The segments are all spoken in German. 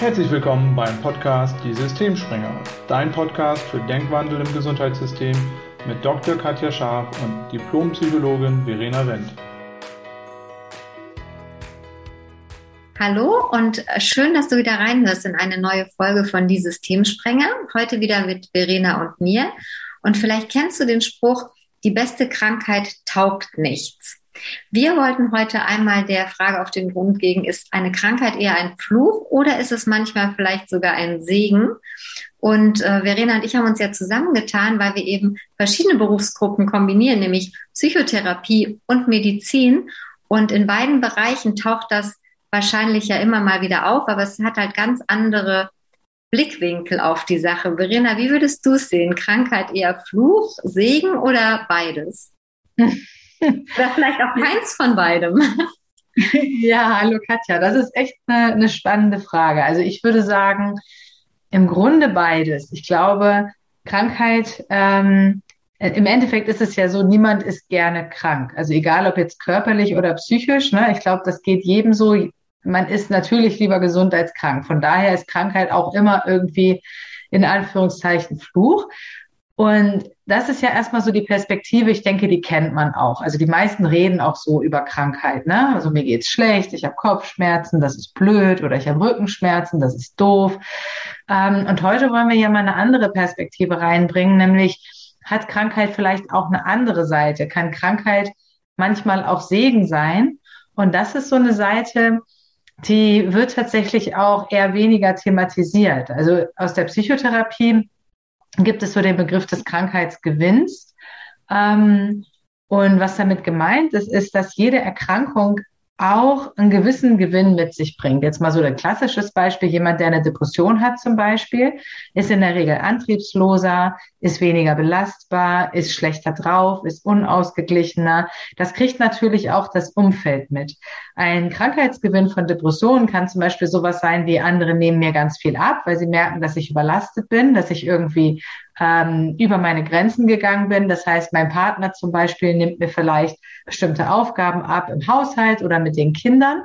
Herzlich willkommen beim Podcast Die Systemspringer, dein Podcast für Denkwandel im Gesundheitssystem mit Dr. Katja Scharf und Diplompsychologin Verena Wendt. Hallo und schön, dass du wieder reinhörst in eine neue Folge von Die Systemsprenger. Heute wieder mit Verena und mir. Und vielleicht kennst du den Spruch, die beste Krankheit taugt nichts. Wir wollten heute einmal der Frage auf den Grund gehen, ist eine Krankheit eher ein Fluch oder ist es manchmal vielleicht sogar ein Segen? Und äh, Verena und ich haben uns ja zusammengetan, weil wir eben verschiedene Berufsgruppen kombinieren, nämlich Psychotherapie und Medizin. Und in beiden Bereichen taucht das wahrscheinlich ja immer mal wieder auf, aber es hat halt ganz andere Blickwinkel auf die Sache. Verena, wie würdest du es sehen? Krankheit eher Fluch, Segen oder beides? oder vielleicht auch keins von beidem. Ja, hallo Katja, das ist echt eine, eine spannende Frage. Also ich würde sagen, im Grunde beides. Ich glaube, Krankheit, ähm, im Endeffekt ist es ja so, niemand ist gerne krank. Also egal ob jetzt körperlich oder psychisch, ne? ich glaube, das geht jedem so man ist natürlich lieber gesund als krank. Von daher ist Krankheit auch immer irgendwie in Anführungszeichen Fluch. Und das ist ja erstmal so die Perspektive, ich denke, die kennt man auch. Also die meisten reden auch so über Krankheit. Ne? Also mir geht's schlecht, ich habe Kopfschmerzen, das ist blöd, oder ich habe Rückenschmerzen, das ist doof. Ähm, und heute wollen wir ja mal eine andere Perspektive reinbringen, nämlich hat Krankheit vielleicht auch eine andere Seite? Kann Krankheit manchmal auch Segen sein? Und das ist so eine Seite, die wird tatsächlich auch eher weniger thematisiert. Also aus der Psychotherapie gibt es so den Begriff des Krankheitsgewinns. Ähm, und was damit gemeint ist, ist, dass jede Erkrankung auch einen gewissen Gewinn mit sich bringt. Jetzt mal so ein klassisches Beispiel. Jemand, der eine Depression hat zum Beispiel, ist in der Regel antriebsloser, ist weniger belastbar, ist schlechter drauf, ist unausgeglichener. Das kriegt natürlich auch das Umfeld mit. Ein Krankheitsgewinn von Depressionen kann zum Beispiel sowas sein wie andere nehmen mir ganz viel ab, weil sie merken, dass ich überlastet bin, dass ich irgendwie ähm, über meine Grenzen gegangen bin. Das heißt, mein Partner zum Beispiel nimmt mir vielleicht bestimmte Aufgaben ab im Haushalt oder mit den Kindern.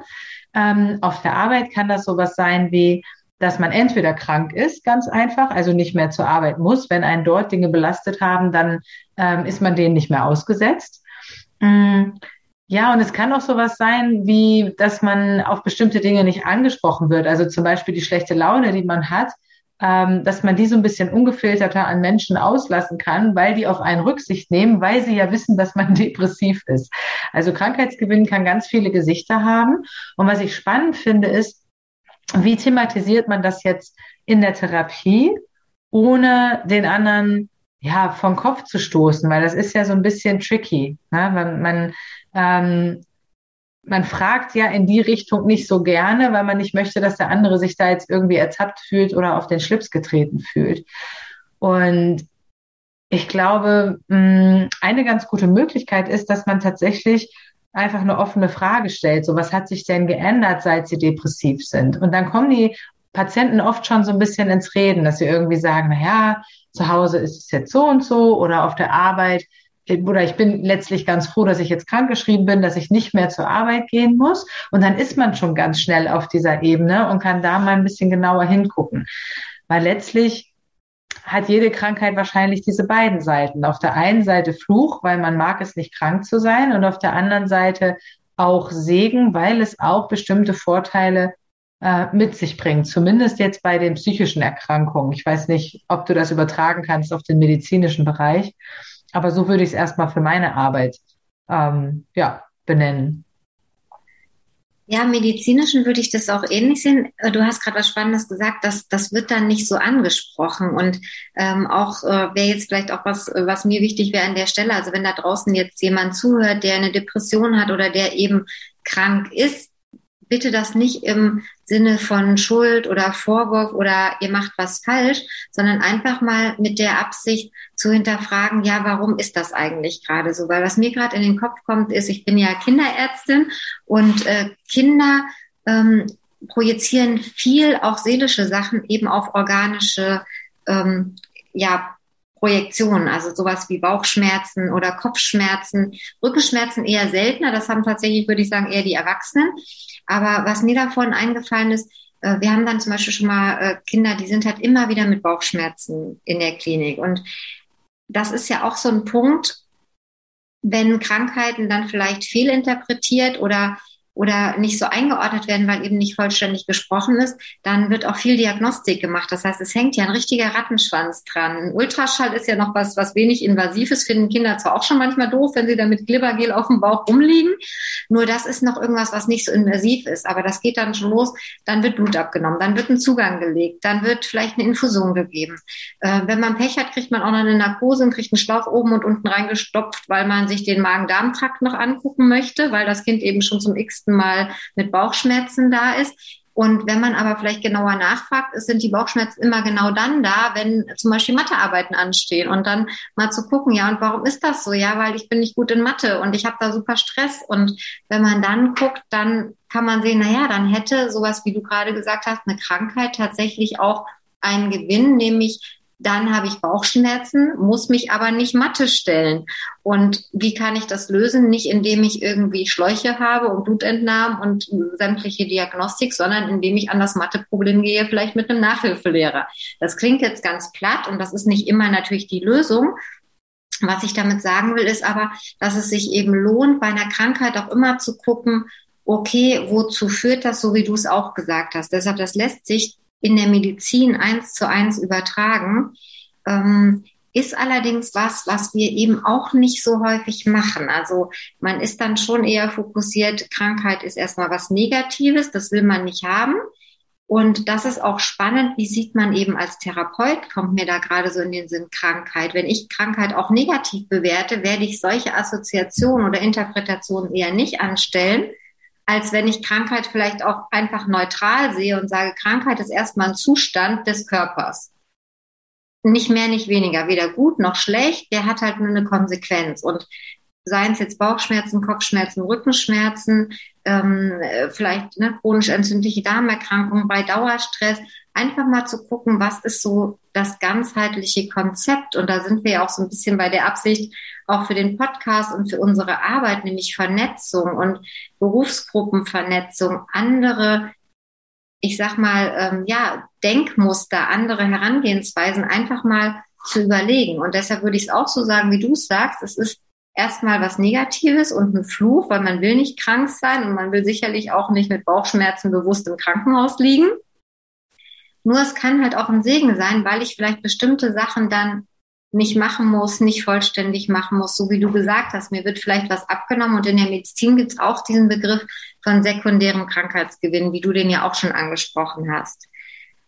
Ähm, auf der Arbeit kann das sowas sein wie, dass man entweder krank ist, ganz einfach, also nicht mehr zur Arbeit muss. Wenn einen dort Dinge belastet haben, dann ähm, ist man denen nicht mehr ausgesetzt. Mm. Ja, und es kann auch sowas sein, wie, dass man auf bestimmte Dinge nicht angesprochen wird. Also zum Beispiel die schlechte Laune, die man hat, ähm, dass man die so ein bisschen ungefilterter an Menschen auslassen kann, weil die auf einen Rücksicht nehmen, weil sie ja wissen, dass man depressiv ist. Also Krankheitsgewinn kann ganz viele Gesichter haben. Und was ich spannend finde, ist, wie thematisiert man das jetzt in der Therapie, ohne den anderen ja vom Kopf zu stoßen, weil das ist ja so ein bisschen tricky. Ne? Man, man ähm, man fragt ja in die Richtung nicht so gerne, weil man nicht möchte, dass der andere sich da jetzt irgendwie ertappt fühlt oder auf den Schlips getreten fühlt. Und ich glaube, mm, eine ganz gute Möglichkeit ist, dass man tatsächlich einfach eine offene Frage stellt. So, was hat sich denn geändert, seit sie depressiv sind? Und dann kommen die Patienten oft schon so ein bisschen ins Reden, dass sie irgendwie sagen, na ja, zu Hause ist es jetzt so und so oder auf der Arbeit oder ich bin letztlich ganz froh, dass ich jetzt krankgeschrieben bin, dass ich nicht mehr zur Arbeit gehen muss. Und dann ist man schon ganz schnell auf dieser Ebene und kann da mal ein bisschen genauer hingucken. Weil letztlich hat jede Krankheit wahrscheinlich diese beiden Seiten. Auf der einen Seite Fluch, weil man mag es nicht krank zu sein und auf der anderen Seite auch Segen, weil es auch bestimmte Vorteile äh, mit sich bringt. Zumindest jetzt bei den psychischen Erkrankungen. Ich weiß nicht, ob du das übertragen kannst auf den medizinischen Bereich. Aber so würde ich es erstmal für meine Arbeit ähm, ja, benennen. Ja, medizinischen würde ich das auch ähnlich sehen. Du hast gerade was Spannendes gesagt, dass das wird dann nicht so angesprochen und ähm, auch äh, wäre jetzt vielleicht auch was, was mir wichtig wäre an der Stelle. Also wenn da draußen jetzt jemand zuhört, der eine Depression hat oder der eben krank ist, bitte das nicht im Sinne von Schuld oder Vorwurf oder ihr macht was falsch, sondern einfach mal mit der Absicht zu hinterfragen, ja, warum ist das eigentlich gerade so? Weil was mir gerade in den Kopf kommt, ist, ich bin ja Kinderärztin und äh, Kinder ähm, projizieren viel auch seelische Sachen eben auf organische ähm, ja, Projektionen, also sowas wie Bauchschmerzen oder Kopfschmerzen, Rückenschmerzen eher seltener. Das haben tatsächlich, würde ich sagen, eher die Erwachsenen. Aber was mir davon eingefallen ist, äh, wir haben dann zum Beispiel schon mal äh, Kinder, die sind halt immer wieder mit Bauchschmerzen in der Klinik. Und das ist ja auch so ein Punkt, wenn Krankheiten dann vielleicht fehlinterpretiert oder oder nicht so eingeordnet werden, weil eben nicht vollständig gesprochen ist, dann wird auch viel Diagnostik gemacht. Das heißt, es hängt ja ein richtiger Rattenschwanz dran. Ein Ultraschall ist ja noch was, was wenig invasiv ist, finden Kinder zwar auch schon manchmal doof, wenn sie da mit Glibbergel auf dem Bauch rumliegen. Nur das ist noch irgendwas, was nicht so invasiv ist. Aber das geht dann schon los. Dann wird Blut abgenommen, dann wird ein Zugang gelegt, dann wird vielleicht eine Infusion gegeben. Äh, wenn man Pech hat, kriegt man auch noch eine Narkose und kriegt einen Schlauch oben und unten reingestopft, weil man sich den Magen-Darm-Trakt noch angucken möchte, weil das Kind eben schon zum x nächsten Mal mit Bauchschmerzen da ist. Und wenn man aber vielleicht genauer nachfragt, sind die Bauchschmerzen immer genau dann da, wenn zum Beispiel Mathearbeiten anstehen und dann mal zu gucken, ja, und warum ist das so? Ja, weil ich bin nicht gut in Mathe und ich habe da super Stress. Und wenn man dann guckt, dann kann man sehen, na ja, dann hätte sowas, wie du gerade gesagt hast, eine Krankheit tatsächlich auch einen Gewinn, nämlich dann habe ich Bauchschmerzen, muss mich aber nicht Matte stellen. Und wie kann ich das lösen? Nicht indem ich irgendwie Schläuche habe und Blutentnahmen und sämtliche Diagnostik, sondern indem ich an das Matheproblem gehe, vielleicht mit einem Nachhilfelehrer. Das klingt jetzt ganz platt und das ist nicht immer natürlich die Lösung. Was ich damit sagen will, ist aber, dass es sich eben lohnt, bei einer Krankheit auch immer zu gucken, okay, wozu führt das, so wie du es auch gesagt hast. Deshalb, das lässt sich in der Medizin eins zu eins übertragen, ähm, ist allerdings was, was wir eben auch nicht so häufig machen. Also man ist dann schon eher fokussiert, Krankheit ist erstmal was Negatives, das will man nicht haben. Und das ist auch spannend, wie sieht man eben als Therapeut, kommt mir da gerade so in den Sinn Krankheit. Wenn ich Krankheit auch negativ bewerte, werde ich solche Assoziationen oder Interpretationen eher nicht anstellen, als wenn ich Krankheit vielleicht auch einfach neutral sehe und sage, Krankheit ist erstmal ein Zustand des Körpers. Nicht mehr, nicht weniger, weder gut noch schlecht, der hat halt nur eine Konsequenz. Und seien es jetzt Bauchschmerzen, Kopfschmerzen, Rückenschmerzen, ähm, vielleicht ne, chronisch entzündliche Darmerkrankungen bei Dauerstress, einfach mal zu gucken, was ist so das ganzheitliche Konzept. Und da sind wir ja auch so ein bisschen bei der Absicht, auch für den Podcast und für unsere Arbeit, nämlich Vernetzung und Berufsgruppenvernetzung, andere, ich sag mal, ähm, ja, Denkmuster, andere Herangehensweisen einfach mal zu überlegen. Und deshalb würde ich es auch so sagen, wie du es sagst, es ist erstmal was Negatives und ein Fluch, weil man will nicht krank sein und man will sicherlich auch nicht mit Bauchschmerzen bewusst im Krankenhaus liegen. Nur es kann halt auch ein Segen sein, weil ich vielleicht bestimmte Sachen dann nicht machen muss, nicht vollständig machen muss, so wie du gesagt hast. Mir wird vielleicht was abgenommen und in der Medizin gibt es auch diesen Begriff von sekundärem Krankheitsgewinn, wie du den ja auch schon angesprochen hast.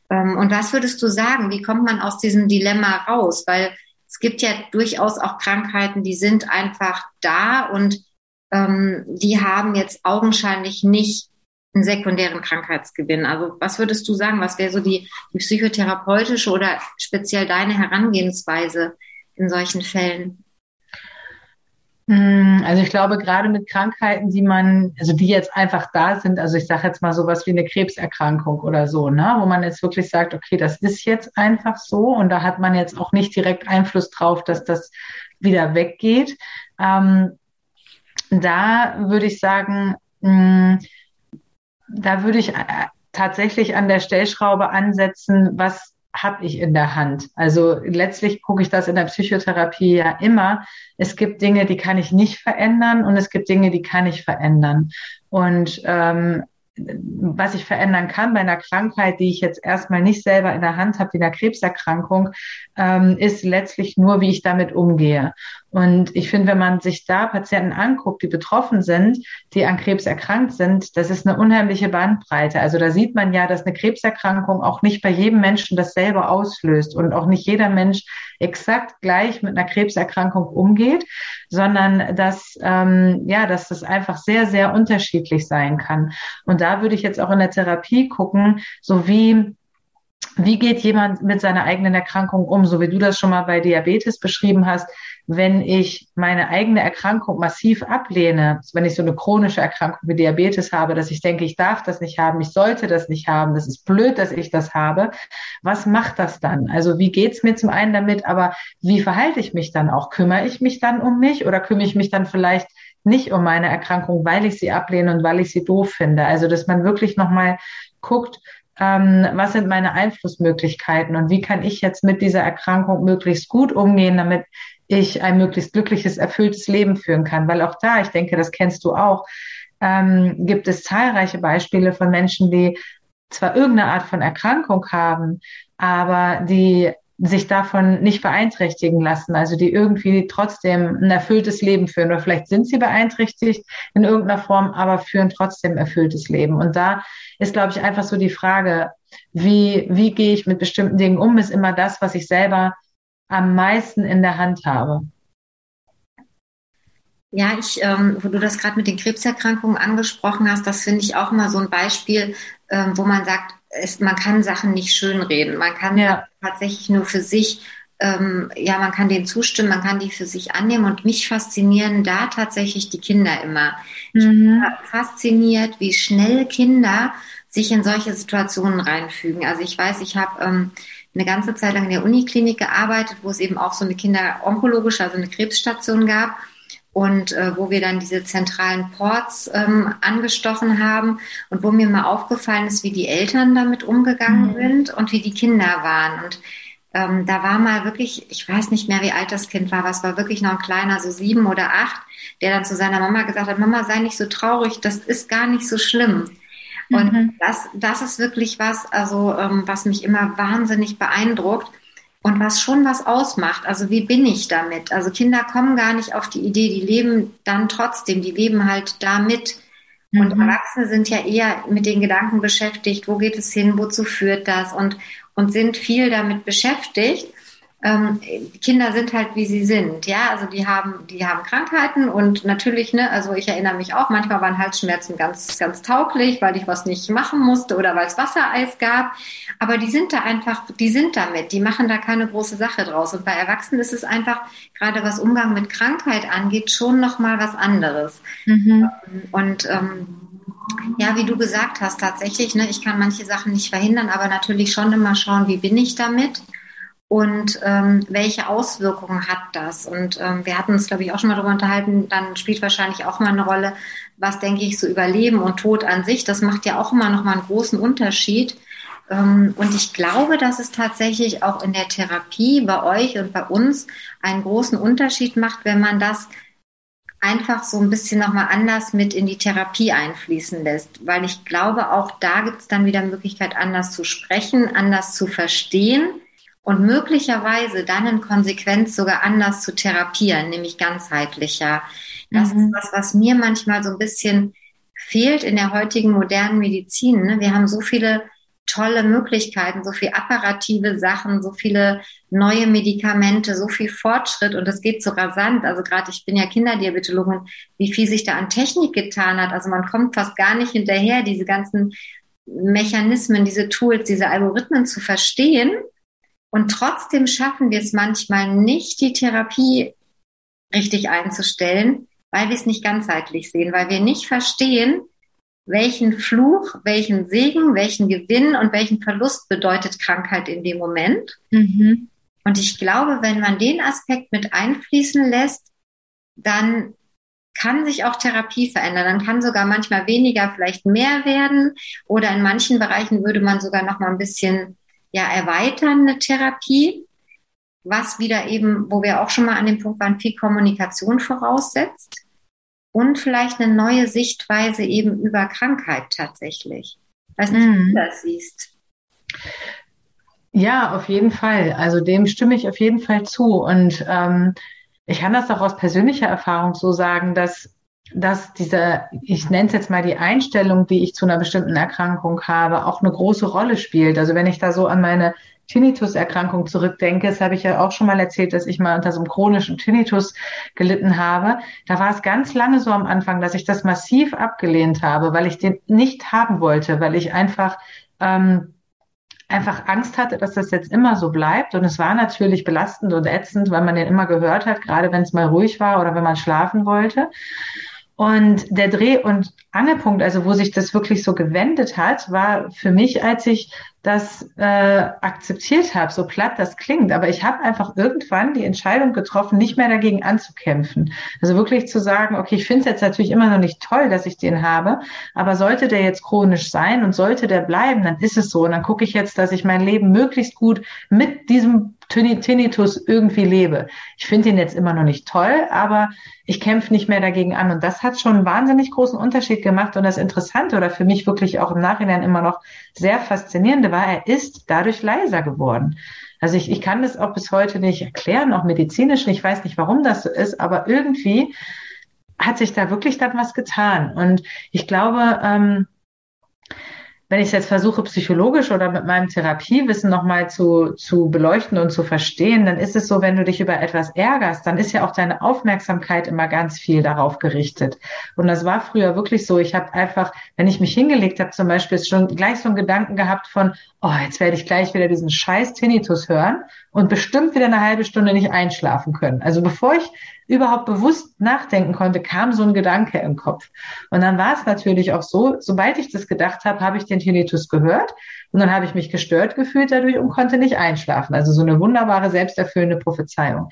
Ähm, und was würdest du sagen? Wie kommt man aus diesem Dilemma raus? Weil es gibt ja durchaus auch Krankheiten, die sind einfach da und ähm, die haben jetzt augenscheinlich nicht einen sekundären Krankheitsgewinn. Also was würdest du sagen, was wäre so die, die psychotherapeutische oder speziell deine Herangehensweise in solchen Fällen? Hm, also ich glaube, gerade mit Krankheiten, die man, also die jetzt einfach da sind, also ich sage jetzt mal sowas wie eine Krebserkrankung oder so, ne, wo man jetzt wirklich sagt, okay, das ist jetzt einfach so und da hat man jetzt auch nicht direkt Einfluss drauf, dass das wieder weggeht. Ähm, da würde ich sagen, mh, hm, da würde ich äh, tatsächlich an der Stellschraube ansetzen, was habe ich in der Hand. Also letztlich gucke ich das in der Psychotherapie ja immer. Es gibt Dinge, die kann ich nicht verändern und es gibt Dinge, die kann ich verändern. Und ähm, was ich verändern kann bei einer Krankheit, die ich jetzt erstmal nicht selber in der Hand habe, wie einer Krebserkrankung, ähm, ist letztlich nur, wie ich damit umgehe. Und ich finde, wenn man sich da Patienten anguckt, die betroffen sind, die an Krebs erkrankt sind, das ist eine unheimliche Bandbreite. Also da sieht man ja, dass eine Krebserkrankung auch nicht bei jedem Menschen dasselbe auslöst und auch nicht jeder Mensch exakt gleich mit einer Krebserkrankung umgeht, sondern dass, ähm, ja, dass das einfach sehr, sehr unterschiedlich sein kann. Und da würde ich jetzt auch in der Therapie gucken, so wie wie geht jemand mit seiner eigenen Erkrankung um, so wie du das schon mal bei Diabetes beschrieben hast? Wenn ich meine eigene Erkrankung massiv ablehne, wenn ich so eine chronische Erkrankung wie Diabetes habe, dass ich denke, ich darf das nicht haben, ich sollte das nicht haben, das ist blöd, dass ich das habe, was macht das dann? Also wie geht's mir zum einen damit, aber wie verhalte ich mich dann auch? Kümmere ich mich dann um mich oder kümmere ich mich dann vielleicht nicht um meine Erkrankung, weil ich sie ablehne und weil ich sie doof finde? Also dass man wirklich nochmal guckt, ähm, was sind meine Einflussmöglichkeiten und wie kann ich jetzt mit dieser Erkrankung möglichst gut umgehen, damit ich ein möglichst glückliches, erfülltes Leben führen kann. Weil auch da, ich denke, das kennst du auch, ähm, gibt es zahlreiche Beispiele von Menschen, die zwar irgendeine Art von Erkrankung haben, aber die sich davon nicht beeinträchtigen lassen, also die irgendwie trotzdem ein erfülltes Leben führen. Oder vielleicht sind sie beeinträchtigt in irgendeiner Form, aber führen trotzdem erfülltes Leben. Und da ist, glaube ich, einfach so die Frage, wie, wie gehe ich mit bestimmten Dingen um, ist immer das, was ich selber am meisten in der Hand habe. Ja, ich, ähm, wo du das gerade mit den Krebserkrankungen angesprochen hast, das finde ich auch immer so ein Beispiel, ähm, wo man sagt, es, man kann Sachen nicht schönreden. Man kann ja. tatsächlich nur für sich, ähm, ja, man kann denen zustimmen, man kann die für sich annehmen. Und mich faszinieren da tatsächlich die Kinder immer. Mhm. Ich bin fasziniert, wie schnell Kinder sich in solche Situationen reinfügen. Also ich weiß, ich habe ähm, eine ganze Zeit lang in der Uniklinik gearbeitet, wo es eben auch so eine kinderonkologische, also eine Krebsstation gab und äh, wo wir dann diese zentralen Ports ähm, angestochen haben und wo mir mal aufgefallen ist, wie die Eltern damit umgegangen mhm. sind und wie die Kinder waren. Und ähm, da war mal wirklich, ich weiß nicht mehr, wie alt das Kind war, aber es war wirklich noch ein kleiner, so sieben oder acht, der dann zu seiner Mama gesagt hat, Mama, sei nicht so traurig, das ist gar nicht so schlimm. Und mhm. das, das ist wirklich was, also ähm, was mich immer wahnsinnig beeindruckt und was schon was ausmacht. Also wie bin ich damit? Also Kinder kommen gar nicht auf die Idee, die leben dann trotzdem, die leben halt damit. Und mhm. Erwachsene sind ja eher mit den Gedanken beschäftigt, wo geht es hin, wozu führt das und, und sind viel damit beschäftigt ähm, Kinder sind halt wie sie sind, ja, also die haben, die haben Krankheiten und natürlich, ne, also ich erinnere mich auch, manchmal waren Halsschmerzen ganz, ganz tauglich, weil ich was nicht machen musste oder weil es Wassereis gab, aber die sind da einfach, die sind damit, die machen da keine große Sache draus und bei Erwachsenen ist es einfach, gerade was Umgang mit Krankheit angeht, schon nochmal was anderes. Mhm. Und ähm, ja, wie du gesagt hast, tatsächlich, ne, ich kann manche Sachen nicht verhindern, aber natürlich schon immer schauen, wie bin ich damit und ähm, welche Auswirkungen hat das? Und ähm, wir hatten uns, glaube ich, auch schon mal darüber unterhalten, dann spielt wahrscheinlich auch mal eine Rolle, was denke ich, so über Leben und Tod an sich. Das macht ja auch immer noch mal einen großen Unterschied. Ähm, und ich glaube, dass es tatsächlich auch in der Therapie bei euch und bei uns einen großen Unterschied macht, wenn man das einfach so ein bisschen nochmal anders mit in die Therapie einfließen lässt. Weil ich glaube, auch da gibt es dann wieder Möglichkeit, anders zu sprechen, anders zu verstehen und möglicherweise dann in Konsequenz sogar anders zu therapieren, nämlich ganzheitlicher. Das mhm. ist was, was mir manchmal so ein bisschen fehlt in der heutigen modernen Medizin. Ne? Wir haben so viele tolle Möglichkeiten, so viel apparative Sachen, so viele neue Medikamente, so viel Fortschritt und es geht so rasant. Also gerade ich bin ja Kinderdiabetologin, wie viel sich da an Technik getan hat. Also man kommt fast gar nicht hinterher, diese ganzen Mechanismen, diese Tools, diese Algorithmen zu verstehen und trotzdem schaffen wir es manchmal nicht, die Therapie richtig einzustellen, weil wir es nicht ganzheitlich sehen, weil wir nicht verstehen, welchen Fluch, welchen Segen, welchen Gewinn und welchen Verlust bedeutet Krankheit in dem Moment. Mhm. Und ich glaube, wenn man den Aspekt mit einfließen lässt, dann kann sich auch Therapie verändern. Dann kann sogar manchmal weniger vielleicht mehr werden oder in manchen Bereichen würde man sogar noch mal ein bisschen ja erweiternde Therapie, was wieder eben, wo wir auch schon mal an dem Punkt waren, viel Kommunikation voraussetzt und vielleicht eine neue Sichtweise eben über Krankheit tatsächlich. Weiß nicht, wie du mhm. das siehst. Ja, auf jeden Fall. Also dem stimme ich auf jeden Fall zu. Und ähm, ich kann das auch aus persönlicher Erfahrung so sagen, dass dass diese, ich nenne es jetzt mal die Einstellung, die ich zu einer bestimmten Erkrankung habe, auch eine große Rolle spielt. Also wenn ich da so an meine Tinnitus-Erkrankung zurückdenke, das habe ich ja auch schon mal erzählt, dass ich mal unter so einem chronischen Tinnitus gelitten habe. Da war es ganz lange so am Anfang, dass ich das massiv abgelehnt habe, weil ich den nicht haben wollte, weil ich einfach ähm, einfach Angst hatte, dass das jetzt immer so bleibt. Und es war natürlich belastend und ätzend, weil man den immer gehört hat, gerade wenn es mal ruhig war oder wenn man schlafen wollte. Und der Dreh- und Angelpunkt, also wo sich das wirklich so gewendet hat, war für mich, als ich das äh, akzeptiert habe, so platt das klingt, aber ich habe einfach irgendwann die Entscheidung getroffen, nicht mehr dagegen anzukämpfen. Also wirklich zu sagen, okay, ich finde es jetzt natürlich immer noch nicht toll, dass ich den habe, aber sollte der jetzt chronisch sein und sollte der bleiben, dann ist es so. Und dann gucke ich jetzt, dass ich mein Leben möglichst gut mit diesem Tinnitus irgendwie lebe. Ich finde ihn jetzt immer noch nicht toll, aber ich kämpfe nicht mehr dagegen an. Und das hat schon einen wahnsinnig großen Unterschied gemacht. Und das Interessante oder für mich wirklich auch im Nachhinein immer noch sehr faszinierende war, er ist dadurch leiser geworden. Also ich, ich kann das auch bis heute nicht erklären, auch medizinisch. Ich weiß nicht, warum das so ist, aber irgendwie hat sich da wirklich dann was getan. Und ich glaube, ähm, wenn ich es jetzt versuche, psychologisch oder mit meinem Therapiewissen nochmal zu, zu beleuchten und zu verstehen, dann ist es so, wenn du dich über etwas ärgerst, dann ist ja auch deine Aufmerksamkeit immer ganz viel darauf gerichtet. Und das war früher wirklich so. Ich habe einfach, wenn ich mich hingelegt habe, zum Beispiel schon gleich so einen Gedanken gehabt von, oh, jetzt werde ich gleich wieder diesen scheiß Tinnitus hören und bestimmt wieder eine halbe Stunde nicht einschlafen können. Also bevor ich überhaupt bewusst nachdenken konnte, kam so ein Gedanke im Kopf. Und dann war es natürlich auch so, sobald ich das gedacht habe, habe ich den Tinnitus gehört und dann habe ich mich gestört gefühlt dadurch und konnte nicht einschlafen. Also so eine wunderbare, selbsterfüllende Prophezeiung.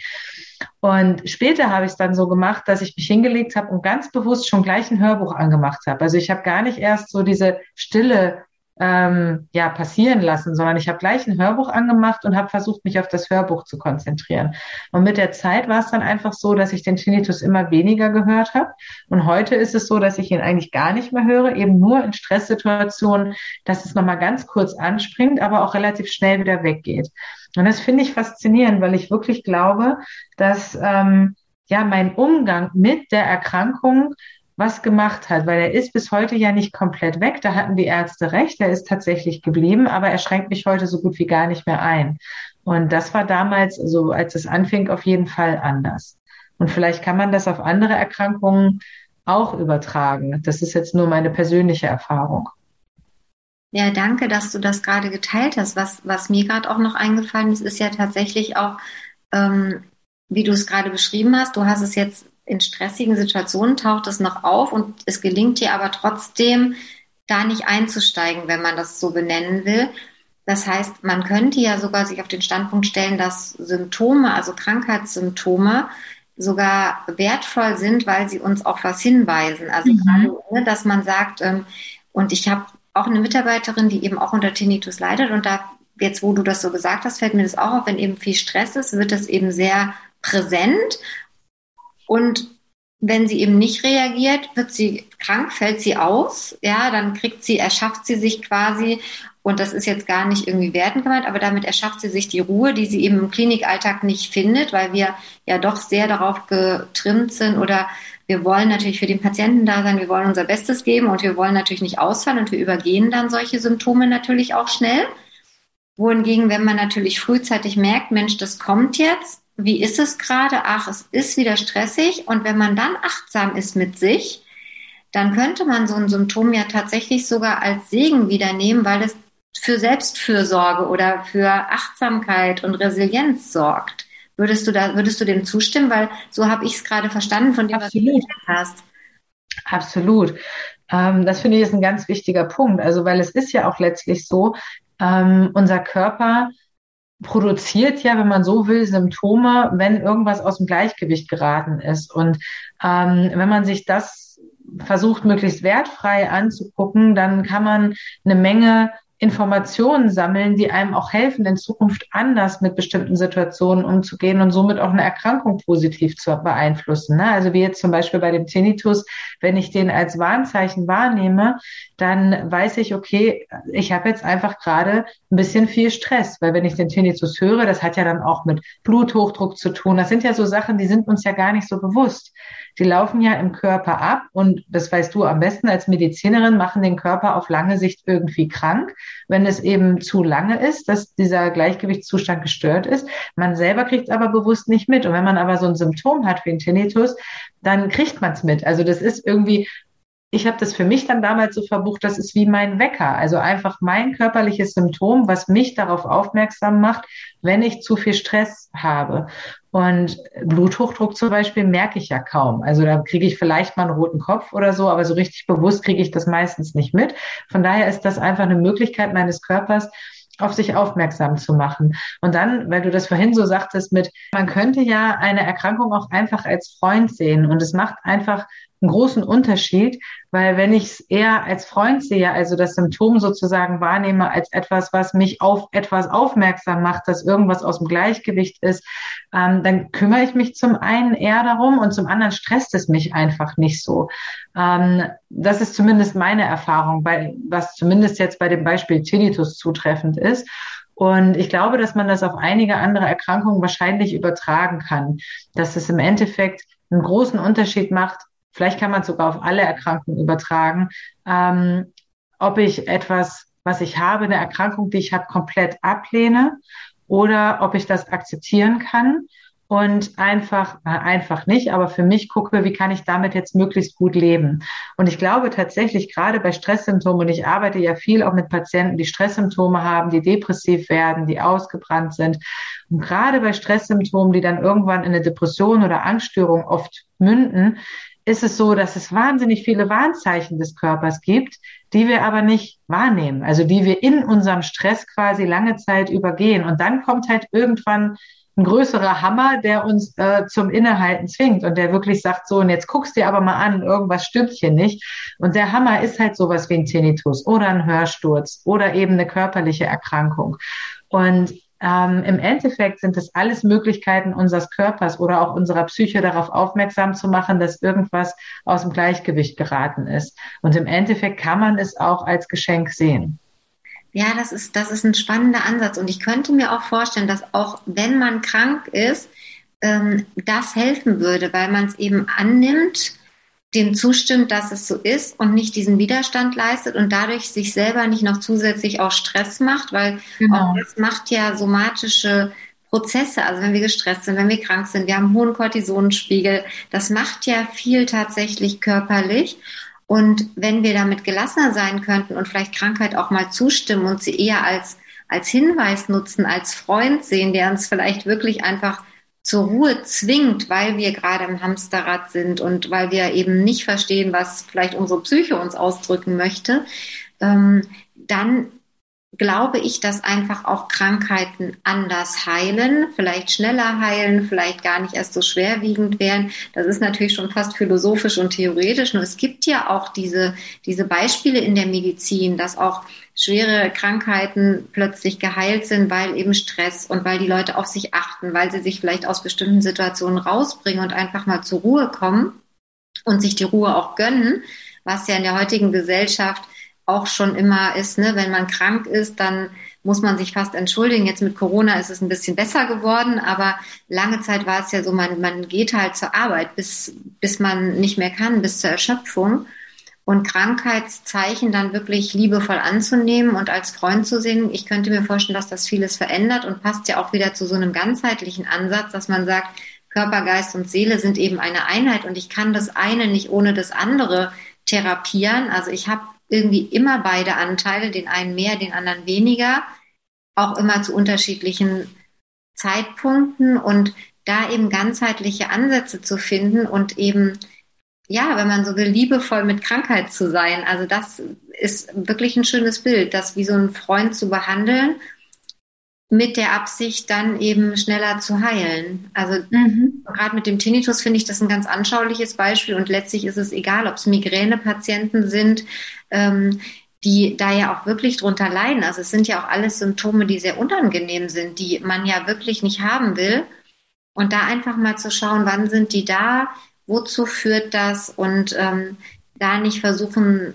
Und später habe ich es dann so gemacht, dass ich mich hingelegt habe und ganz bewusst schon gleich ein Hörbuch angemacht habe. Also ich habe gar nicht erst so diese stille ähm, ja passieren lassen, sondern ich habe gleich ein Hörbuch angemacht und habe versucht, mich auf das Hörbuch zu konzentrieren. Und mit der Zeit war es dann einfach so, dass ich den Tinnitus immer weniger gehört habe. Und heute ist es so, dass ich ihn eigentlich gar nicht mehr höre, eben nur in Stresssituationen, dass es nochmal ganz kurz anspringt, aber auch relativ schnell wieder weggeht. Und das finde ich faszinierend, weil ich wirklich glaube, dass ähm, ja mein Umgang mit der Erkrankung was gemacht hat, weil er ist bis heute ja nicht komplett weg. Da hatten die Ärzte recht, er ist tatsächlich geblieben, aber er schränkt mich heute so gut wie gar nicht mehr ein. Und das war damals, so als es anfing, auf jeden Fall anders. Und vielleicht kann man das auf andere Erkrankungen auch übertragen. Das ist jetzt nur meine persönliche Erfahrung. Ja, danke, dass du das gerade geteilt hast. Was, was mir gerade auch noch eingefallen ist, ist ja tatsächlich auch, ähm, wie du es gerade beschrieben hast, du hast es jetzt in stressigen Situationen taucht es noch auf und es gelingt dir aber trotzdem, da nicht einzusteigen, wenn man das so benennen will. Das heißt, man könnte ja sogar sich auf den Standpunkt stellen, dass Symptome, also Krankheitssymptome, sogar wertvoll sind, weil sie uns auf was hinweisen. Also mhm. gerade, ne, dass man sagt, ähm, und ich habe auch eine Mitarbeiterin, die eben auch unter Tinnitus leidet und da jetzt, wo du das so gesagt hast, fällt mir das auch auf, wenn eben viel Stress ist, wird das eben sehr präsent und wenn sie eben nicht reagiert, wird sie krank, fällt sie aus, ja, dann kriegt sie, erschafft sie sich quasi, und das ist jetzt gar nicht irgendwie wertend gemeint, aber damit erschafft sie sich die Ruhe, die sie eben im Klinikalltag nicht findet, weil wir ja doch sehr darauf getrimmt sind oder wir wollen natürlich für den Patienten da sein, wir wollen unser Bestes geben und wir wollen natürlich nicht ausfallen und wir übergehen dann solche Symptome natürlich auch schnell. Wohingegen, wenn man natürlich frühzeitig merkt, Mensch, das kommt jetzt, wie ist es gerade? Ach, es ist wieder stressig. Und wenn man dann achtsam ist mit sich, dann könnte man so ein Symptom ja tatsächlich sogar als Segen wieder nehmen, weil es für Selbstfürsorge oder für Achtsamkeit und Resilienz sorgt. Würdest du da, würdest du dem zustimmen? Weil so habe ich es gerade verstanden von dem, Absolut. was du gesagt hast. Absolut. Ähm, das finde ich ist ein ganz wichtiger Punkt. Also, weil es ist ja auch letztlich so, ähm, unser Körper produziert ja, wenn man so will, Symptome, wenn irgendwas aus dem Gleichgewicht geraten ist. Und ähm, wenn man sich das versucht, möglichst wertfrei anzugucken, dann kann man eine Menge Informationen sammeln, die einem auch helfen, in Zukunft anders mit bestimmten Situationen umzugehen und somit auch eine Erkrankung positiv zu beeinflussen. Ne? Also wie jetzt zum Beispiel bei dem Tinnitus, wenn ich den als Warnzeichen wahrnehme, dann weiß ich, okay, ich habe jetzt einfach gerade ein bisschen viel Stress, weil wenn ich den Tinnitus höre, das hat ja dann auch mit Bluthochdruck zu tun. Das sind ja so Sachen, die sind uns ja gar nicht so bewusst. Die laufen ja im Körper ab und das weißt du am besten als Medizinerin, machen den Körper auf lange Sicht irgendwie krank, wenn es eben zu lange ist, dass dieser Gleichgewichtszustand gestört ist. Man selber kriegt es aber bewusst nicht mit. Und wenn man aber so ein Symptom hat wie ein Tinnitus, dann kriegt man es mit. Also das ist irgendwie ich habe das für mich dann damals so verbucht, das ist wie mein Wecker, also einfach mein körperliches Symptom, was mich darauf aufmerksam macht, wenn ich zu viel Stress habe. Und Bluthochdruck zum Beispiel merke ich ja kaum. Also da kriege ich vielleicht mal einen roten Kopf oder so, aber so richtig bewusst kriege ich das meistens nicht mit. Von daher ist das einfach eine Möglichkeit meines Körpers, auf sich aufmerksam zu machen. Und dann, weil du das vorhin so sagtest mit, man könnte ja eine Erkrankung auch einfach als Freund sehen. Und es macht einfach einen großen Unterschied, weil wenn ich es eher als Freund sehe, also das Symptom sozusagen wahrnehme als etwas, was mich auf etwas aufmerksam macht, dass irgendwas aus dem Gleichgewicht ist, ähm, dann kümmere ich mich zum einen eher darum und zum anderen stresst es mich einfach nicht so. Ähm, das ist zumindest meine Erfahrung, bei, was zumindest jetzt bei dem Beispiel Tinnitus zutreffend ist. Und ich glaube, dass man das auf einige andere Erkrankungen wahrscheinlich übertragen kann, dass es im Endeffekt einen großen Unterschied macht, vielleicht kann man es sogar auf alle Erkrankungen übertragen, ähm, ob ich etwas, was ich habe, eine Erkrankung, die ich habe, komplett ablehne oder ob ich das akzeptieren kann und einfach, äh, einfach nicht, aber für mich gucke, wie kann ich damit jetzt möglichst gut leben. Und ich glaube tatsächlich gerade bei Stresssymptomen, und ich arbeite ja viel auch mit Patienten, die Stresssymptome haben, die depressiv werden, die ausgebrannt sind. Und gerade bei Stresssymptomen, die dann irgendwann in eine Depression oder Angststörung oft münden, ist es so, dass es wahnsinnig viele Warnzeichen des Körpers gibt, die wir aber nicht wahrnehmen, also die wir in unserem Stress quasi lange Zeit übergehen. Und dann kommt halt irgendwann ein größerer Hammer, der uns äh, zum Innehalten zwingt und der wirklich sagt, so, und jetzt guckst dir aber mal an, irgendwas stimmt hier nicht. Und der Hammer ist halt sowas wie ein Tinnitus oder ein Hörsturz oder eben eine körperliche Erkrankung. Und ähm, Im Endeffekt sind es alles Möglichkeiten unseres Körpers oder auch unserer Psyche darauf aufmerksam zu machen, dass irgendwas aus dem Gleichgewicht geraten ist. Und im Endeffekt kann man es auch als Geschenk sehen. Ja, das ist, das ist ein spannender Ansatz. Und ich könnte mir auch vorstellen, dass auch wenn man krank ist, ähm, das helfen würde, weil man es eben annimmt dem zustimmt, dass es so ist und nicht diesen Widerstand leistet und dadurch sich selber nicht noch zusätzlich auch Stress macht, weil genau. auch das macht ja somatische Prozesse, also wenn wir gestresst sind, wenn wir krank sind, wir haben einen hohen Cortisonspiegel, das macht ja viel tatsächlich körperlich. Und wenn wir damit gelassener sein könnten und vielleicht Krankheit auch mal zustimmen und sie eher als, als Hinweis nutzen, als Freund sehen, der uns vielleicht wirklich einfach zur Ruhe zwingt, weil wir gerade im Hamsterrad sind und weil wir eben nicht verstehen, was vielleicht unsere Psyche uns ausdrücken möchte, ähm, dann glaube ich, dass einfach auch Krankheiten anders heilen, vielleicht schneller heilen, vielleicht gar nicht erst so schwerwiegend werden. Das ist natürlich schon fast philosophisch und theoretisch. Nur es gibt ja auch diese, diese Beispiele in der Medizin, dass auch schwere Krankheiten plötzlich geheilt sind, weil eben Stress und weil die Leute auf sich achten, weil sie sich vielleicht aus bestimmten Situationen rausbringen und einfach mal zur Ruhe kommen und sich die Ruhe auch gönnen, was ja in der heutigen Gesellschaft auch schon immer ist, ne, wenn man krank ist, dann muss man sich fast entschuldigen. Jetzt mit Corona ist es ein bisschen besser geworden, aber lange Zeit war es ja so, man, man geht halt zur Arbeit, bis, bis man nicht mehr kann, bis zur Erschöpfung. Und Krankheitszeichen dann wirklich liebevoll anzunehmen und als Freund zu sehen. Ich könnte mir vorstellen, dass das vieles verändert und passt ja auch wieder zu so einem ganzheitlichen Ansatz, dass man sagt, Körper, Geist und Seele sind eben eine Einheit und ich kann das eine nicht ohne das andere therapieren. Also ich habe irgendwie immer beide Anteile, den einen mehr, den anderen weniger, auch immer zu unterschiedlichen Zeitpunkten und da eben ganzheitliche Ansätze zu finden und eben, ja, wenn man so will, liebevoll mit Krankheit zu sein. Also das ist wirklich ein schönes Bild, das wie so ein Freund zu behandeln mit der Absicht, dann eben schneller zu heilen. Also mhm. gerade mit dem Tinnitus finde ich das ein ganz anschauliches Beispiel und letztlich ist es egal, ob es Migränepatienten sind, ähm, die da ja auch wirklich drunter leiden. Also es sind ja auch alles Symptome, die sehr unangenehm sind, die man ja wirklich nicht haben will. Und da einfach mal zu schauen, wann sind die da, wozu führt das und ähm, da nicht versuchen,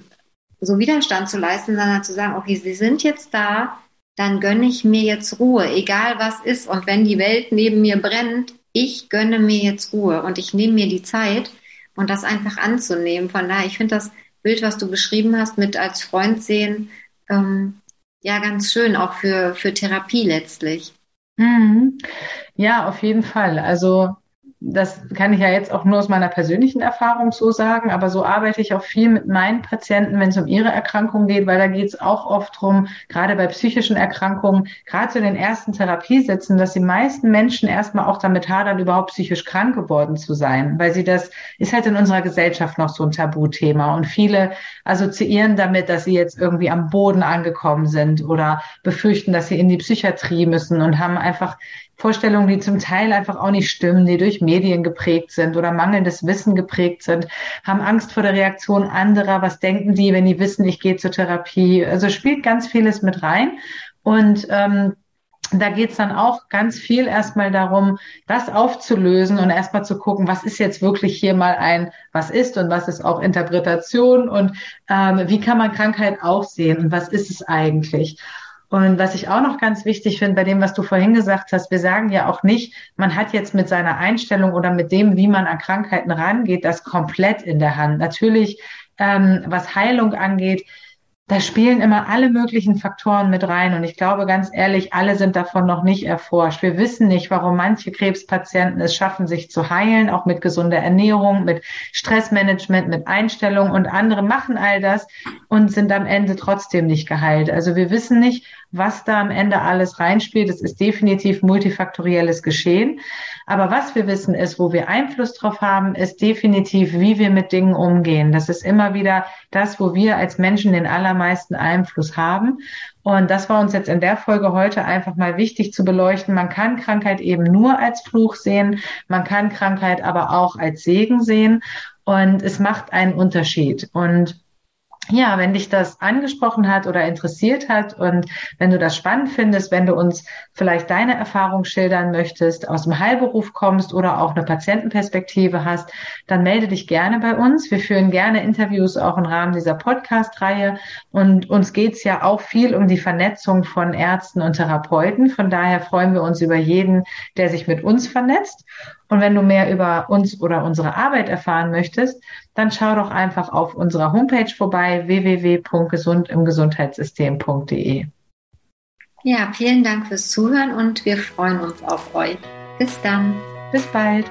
so Widerstand zu leisten, sondern zu sagen, okay, sie sind jetzt da, dann gönne ich mir jetzt Ruhe, egal was ist. Und wenn die Welt neben mir brennt, ich gönne mir jetzt Ruhe und ich nehme mir die Zeit und das einfach anzunehmen. Von daher, ich finde das Bild, was du beschrieben hast, mit als Freund sehen, ähm, ja, ganz schön, auch für, für Therapie letztlich. Mhm. Ja, auf jeden Fall. Also das kann ich ja jetzt auch nur aus meiner persönlichen Erfahrung so sagen, aber so arbeite ich auch viel mit meinen Patienten, wenn es um ihre Erkrankung geht, weil da geht es auch oft drum, gerade bei psychischen Erkrankungen, gerade zu den ersten Therapiesitzen, dass die meisten Menschen erstmal auch damit hadern, überhaupt psychisch krank geworden zu sein, weil sie das ist halt in unserer Gesellschaft noch so ein Tabuthema und viele assoziieren damit, dass sie jetzt irgendwie am Boden angekommen sind oder befürchten, dass sie in die Psychiatrie müssen und haben einfach Vorstellungen, die zum Teil einfach auch nicht stimmen, die durch Medien geprägt sind oder mangelndes Wissen geprägt sind, haben Angst vor der Reaktion anderer. Was denken die, wenn die wissen, ich gehe zur Therapie? Also spielt ganz vieles mit rein. Und ähm, da geht's dann auch ganz viel erstmal darum, das aufzulösen und erstmal zu gucken, was ist jetzt wirklich hier mal ein, was ist und was ist auch Interpretation und ähm, wie kann man Krankheit auch sehen und was ist es eigentlich. Und was ich auch noch ganz wichtig finde bei dem, was du vorhin gesagt hast, wir sagen ja auch nicht, man hat jetzt mit seiner Einstellung oder mit dem, wie man an Krankheiten rangeht, das komplett in der Hand. Natürlich, ähm, was Heilung angeht, da spielen immer alle möglichen Faktoren mit rein. Und ich glaube ganz ehrlich, alle sind davon noch nicht erforscht. Wir wissen nicht, warum manche Krebspatienten es schaffen, sich zu heilen, auch mit gesunder Ernährung, mit Stressmanagement, mit Einstellung. Und andere machen all das und sind am Ende trotzdem nicht geheilt. Also wir wissen nicht, was da am Ende alles reinspielt. Es ist definitiv multifaktorielles Geschehen. Aber was wir wissen ist, wo wir Einfluss drauf haben, ist definitiv, wie wir mit Dingen umgehen. Das ist immer wieder das, wo wir als Menschen den allermeisten Einfluss haben. Und das war uns jetzt in der Folge heute einfach mal wichtig zu beleuchten. Man kann Krankheit eben nur als Fluch sehen. Man kann Krankheit aber auch als Segen sehen. Und es macht einen Unterschied. Und ja, wenn dich das angesprochen hat oder interessiert hat und wenn du das spannend findest, wenn du uns vielleicht deine Erfahrung schildern möchtest, aus dem Heilberuf kommst oder auch eine Patientenperspektive hast, dann melde dich gerne bei uns. Wir führen gerne Interviews auch im Rahmen dieser Podcast-Reihe und uns geht's ja auch viel um die Vernetzung von Ärzten und Therapeuten. Von daher freuen wir uns über jeden, der sich mit uns vernetzt. Und wenn du mehr über uns oder unsere Arbeit erfahren möchtest, dann schau doch einfach auf unserer Homepage vorbei www.gesundimgesundheitssystem.de. Ja, vielen Dank fürs Zuhören und wir freuen uns auf euch. Bis dann. Bis bald.